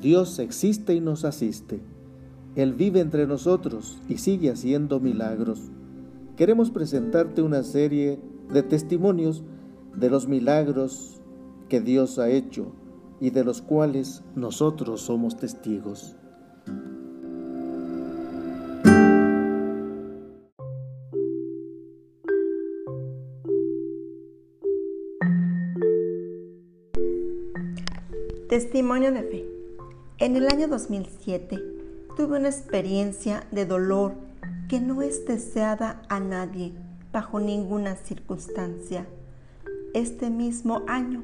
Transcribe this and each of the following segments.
Dios existe y nos asiste. Él vive entre nosotros y sigue haciendo milagros. Queremos presentarte una serie de testimonios de los milagros que Dios ha hecho y de los cuales nosotros somos testigos. Testimonio de fe. En el año 2007 tuve una experiencia de dolor que no es deseada a nadie bajo ninguna circunstancia. Este mismo año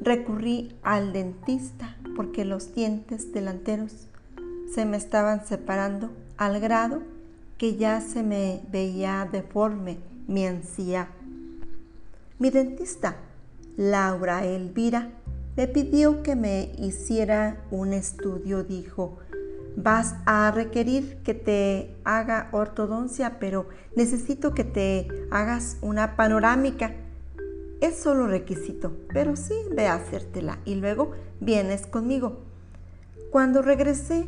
recurrí al dentista porque los dientes delanteros se me estaban separando al grado que ya se me veía deforme mi encía. Mi dentista, Laura Elvira, me pidió que me hiciera un estudio. Dijo, vas a requerir que te haga ortodoncia, pero necesito que te hagas una panorámica. Es solo requisito, pero sí ve a hacértela y luego vienes conmigo. Cuando regresé,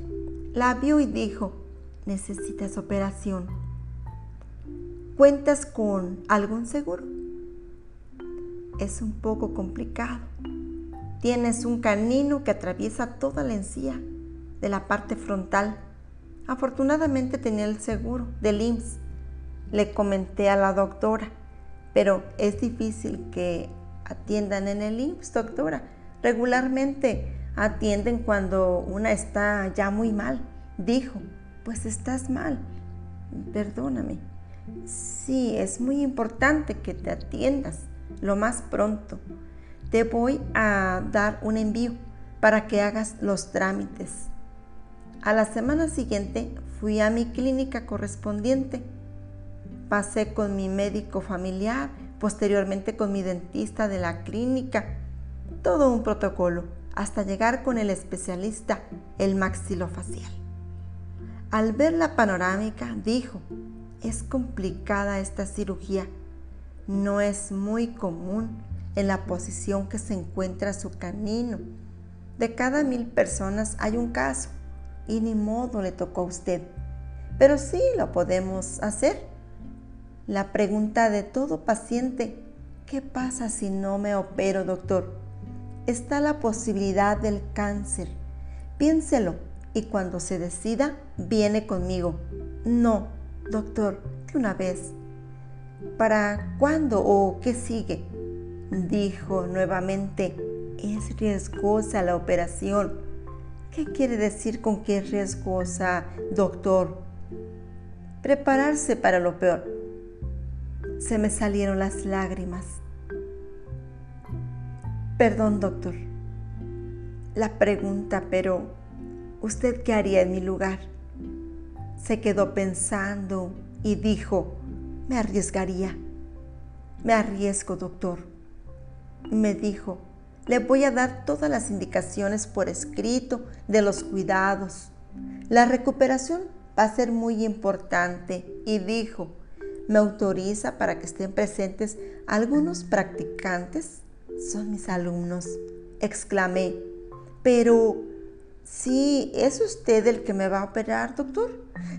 la vio y dijo, necesitas operación. ¿Cuentas con algún seguro? Es un poco complicado Tienes un canino que atraviesa toda la encía de la parte frontal. Afortunadamente tenía el seguro del IMSS. Le comenté a la doctora, pero es difícil que atiendan en el IMSS, doctora. Regularmente atienden cuando una está ya muy mal. Dijo, pues estás mal. Perdóname. Sí, es muy importante que te atiendas lo más pronto te voy a dar un envío para que hagas los trámites. A la semana siguiente fui a mi clínica correspondiente. Pasé con mi médico familiar, posteriormente con mi dentista de la clínica. Todo un protocolo hasta llegar con el especialista, el maxilofacial. Al ver la panorámica, dijo, es complicada esta cirugía, no es muy común en la posición que se encuentra su canino. De cada mil personas hay un caso y ni modo le tocó a usted. Pero sí lo podemos hacer. La pregunta de todo paciente, ¿qué pasa si no me opero, doctor? Está la posibilidad del cáncer. Piénselo y cuando se decida, viene conmigo. No, doctor, de una vez. ¿Para cuándo o qué sigue? Dijo nuevamente, es riesgosa la operación. ¿Qué quiere decir con que es riesgosa, doctor? Prepararse para lo peor. Se me salieron las lágrimas. Perdón, doctor. La pregunta, pero ¿usted qué haría en mi lugar? Se quedó pensando y dijo, me arriesgaría. Me arriesgo, doctor me dijo, le voy a dar todas las indicaciones por escrito de los cuidados. La recuperación va a ser muy importante y dijo, me autoriza para que estén presentes algunos practicantes. Son mis alumnos, exclamé. Pero, sí, ¿es usted el que me va a operar, doctor?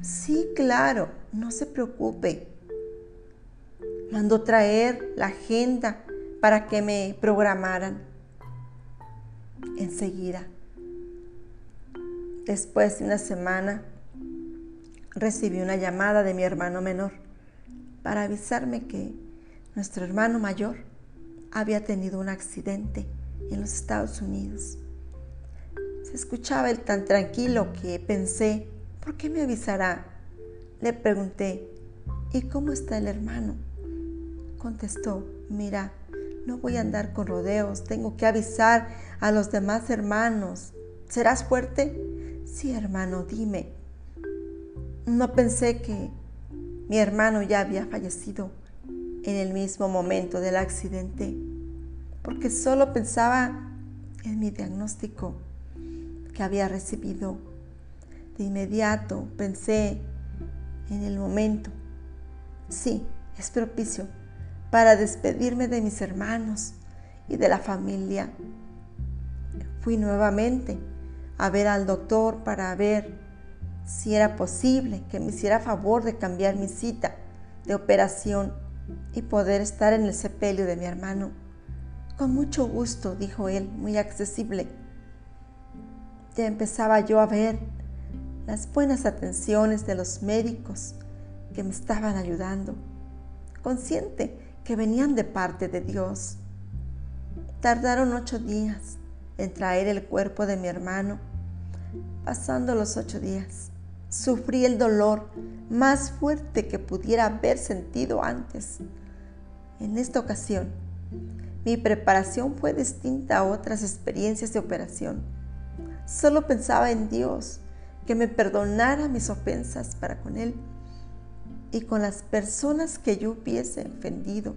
Sí, claro, no se preocupe. Mandó traer la agenda para que me programaran. Enseguida, después de una semana, recibí una llamada de mi hermano menor para avisarme que nuestro hermano mayor había tenido un accidente en los Estados Unidos. Se escuchaba él tan tranquilo que pensé, ¿por qué me avisará? Le pregunté, ¿y cómo está el hermano? Contestó, mira, no voy a andar con rodeos, tengo que avisar a los demás hermanos. ¿Serás fuerte? Sí, hermano, dime. No pensé que mi hermano ya había fallecido en el mismo momento del accidente, porque solo pensaba en mi diagnóstico que había recibido. De inmediato pensé en el momento. Sí, es propicio para despedirme de mis hermanos y de la familia. Fui nuevamente a ver al doctor para ver si era posible que me hiciera favor de cambiar mi cita de operación y poder estar en el sepelio de mi hermano. Con mucho gusto, dijo él, muy accesible. Ya empezaba yo a ver las buenas atenciones de los médicos que me estaban ayudando, consciente que venían de parte de Dios. Tardaron ocho días en traer el cuerpo de mi hermano. Pasando los ocho días, sufrí el dolor más fuerte que pudiera haber sentido antes. En esta ocasión, mi preparación fue distinta a otras experiencias de operación. Solo pensaba en Dios, que me perdonara mis ofensas para con Él y con las personas que yo hubiese ofendido.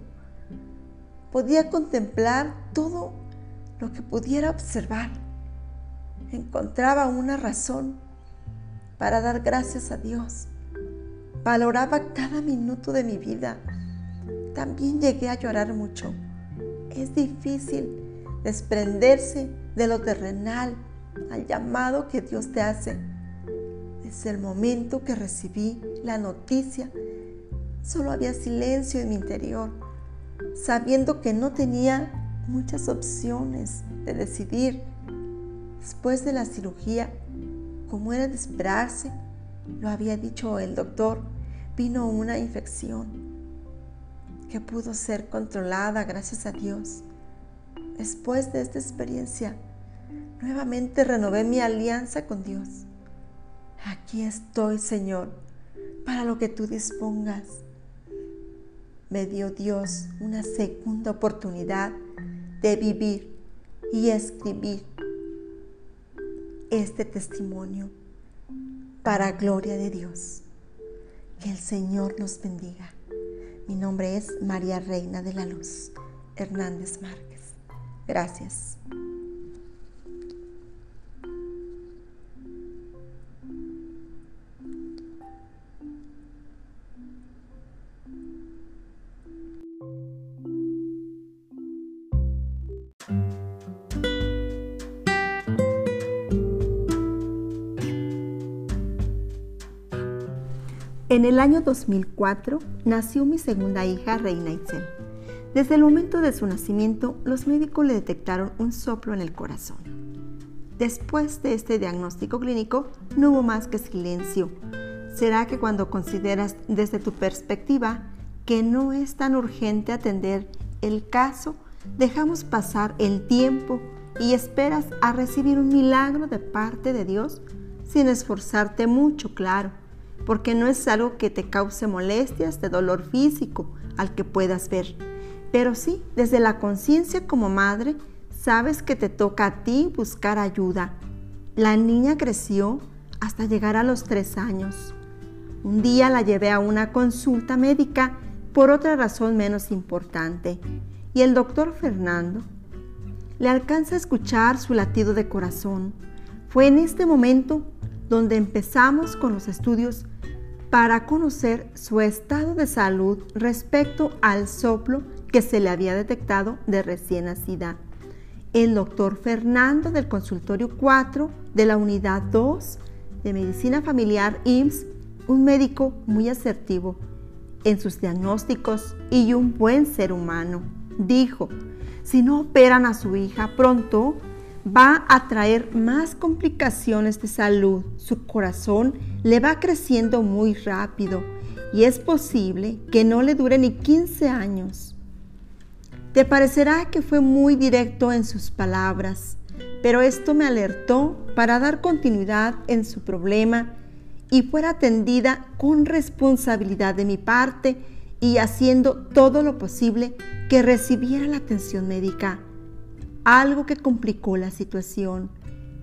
Podía contemplar todo lo que pudiera observar. Encontraba una razón para dar gracias a Dios. Valoraba cada minuto de mi vida. También llegué a llorar mucho. Es difícil desprenderse de lo terrenal al llamado que Dios te hace. Desde el momento que recibí la noticia, solo había silencio en mi interior, sabiendo que no tenía muchas opciones de decidir. Después de la cirugía, como era de esperarse, lo había dicho el doctor, vino una infección que pudo ser controlada gracias a Dios. Después de esta experiencia, nuevamente renové mi alianza con Dios Aquí estoy, Señor, para lo que tú dispongas. Me dio Dios una segunda oportunidad de vivir y escribir este testimonio para gloria de Dios. Que el Señor nos bendiga. Mi nombre es María Reina de la Luz Hernández Márquez. Gracias. En el año 2004 nació mi segunda hija, Reina Itzel. Desde el momento de su nacimiento, los médicos le detectaron un soplo en el corazón. Después de este diagnóstico clínico, no hubo más que silencio. ¿Será que cuando consideras desde tu perspectiva que no es tan urgente atender el caso, dejamos pasar el tiempo y esperas a recibir un milagro de parte de Dios sin esforzarte mucho, claro? Porque no es algo que te cause molestias de dolor físico al que puedas ver. Pero sí, desde la conciencia como madre, sabes que te toca a ti buscar ayuda. La niña creció hasta llegar a los tres años. Un día la llevé a una consulta médica por otra razón menos importante y el doctor Fernando le alcanza a escuchar su latido de corazón. Fue en este momento donde empezamos con los estudios para conocer su estado de salud respecto al soplo que se le había detectado de recién nacida. El doctor Fernando del consultorio 4 de la unidad 2 de medicina familiar IMSS, un médico muy asertivo en sus diagnósticos y un buen ser humano, dijo, si no operan a su hija pronto, va a traer más complicaciones de salud. Su corazón le va creciendo muy rápido y es posible que no le dure ni 15 años. Te parecerá que fue muy directo en sus palabras, pero esto me alertó para dar continuidad en su problema y fuera atendida con responsabilidad de mi parte y haciendo todo lo posible que recibiera la atención médica algo que complicó la situación.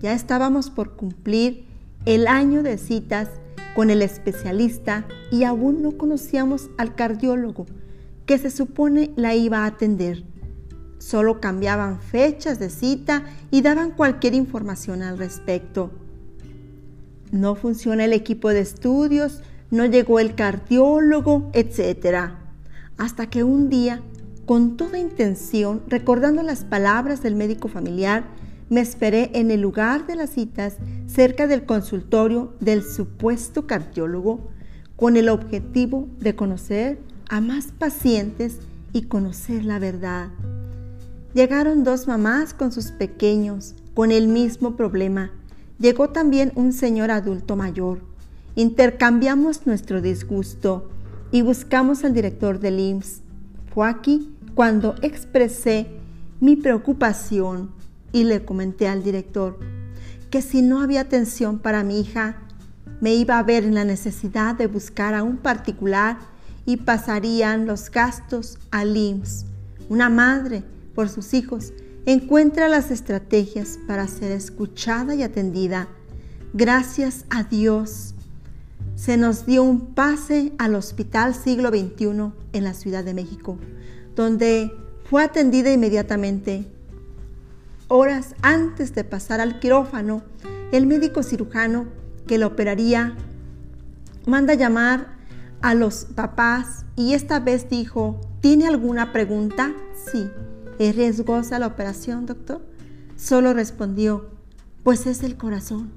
Ya estábamos por cumplir el año de citas con el especialista y aún no conocíamos al cardiólogo que se supone la iba a atender. Solo cambiaban fechas de cita y daban cualquier información al respecto. No funciona el equipo de estudios, no llegó el cardiólogo, etc. Hasta que un día con toda intención, recordando las palabras del médico familiar, me esperé en el lugar de las citas cerca del consultorio del supuesto cardiólogo con el objetivo de conocer a más pacientes y conocer la verdad. Llegaron dos mamás con sus pequeños con el mismo problema. Llegó también un señor adulto mayor. Intercambiamos nuestro disgusto y buscamos al director del IMSS. Fue cuando expresé mi preocupación y le comenté al director que si no había atención para mi hija, me iba a ver en la necesidad de buscar a un particular y pasarían los gastos al IMSS. Una madre, por sus hijos, encuentra las estrategias para ser escuchada y atendida. Gracias a Dios, se nos dio un pase al Hospital Siglo XXI en la Ciudad de México, donde fue atendida inmediatamente Horas antes de pasar al quirófano, el médico cirujano que lo operaría manda llamar a los papás y esta vez dijo, ¿tiene alguna pregunta? Sí. ¿Es riesgosa la operación, doctor? Solo respondió, pues es el corazón.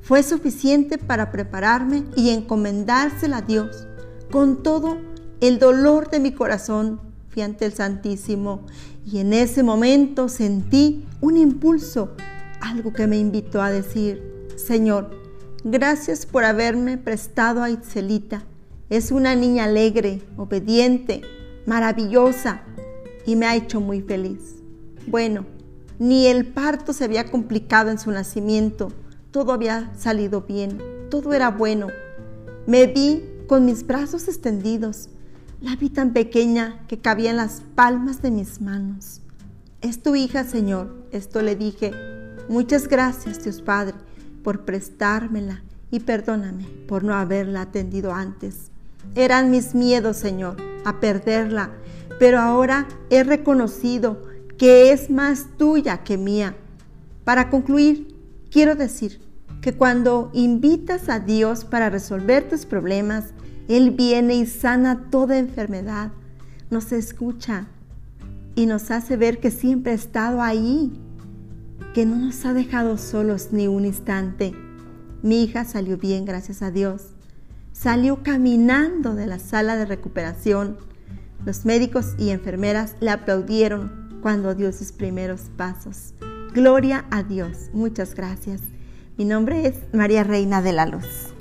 Fue suficiente para prepararme y encomendársela a Dios. Con todo el dolor de mi corazón, ante el Santísimo y en ese momento sentí un impulso, algo que me invitó a decir, Señor, gracias por haberme prestado a Itzelita. Es una niña alegre, obediente, maravillosa y me ha hecho muy feliz. Bueno, ni el parto se había complicado en su nacimiento, todo había salido bien, todo era bueno. Me vi con mis brazos extendidos, la vi tan pequeña que cabía en las palmas de mis manos. Es tu hija, Señor. Esto le dije. Muchas gracias, Dios Padre, por prestármela y perdóname por no haberla atendido antes. Eran mis miedos, Señor, a perderla, pero ahora he reconocido que es más tuya que mía. Para concluir, quiero decir que cuando invitas a Dios para resolver tus problemas, él viene y sana toda enfermedad, nos escucha y nos hace ver que siempre ha estado ahí, que no nos ha dejado solos ni un instante. Mi hija salió bien, gracias a Dios. Salió caminando de la sala de recuperación. Los médicos y enfermeras le aplaudieron cuando dio sus primeros pasos. Gloria a Dios. Muchas gracias. Mi nombre es María Reina de la Luz.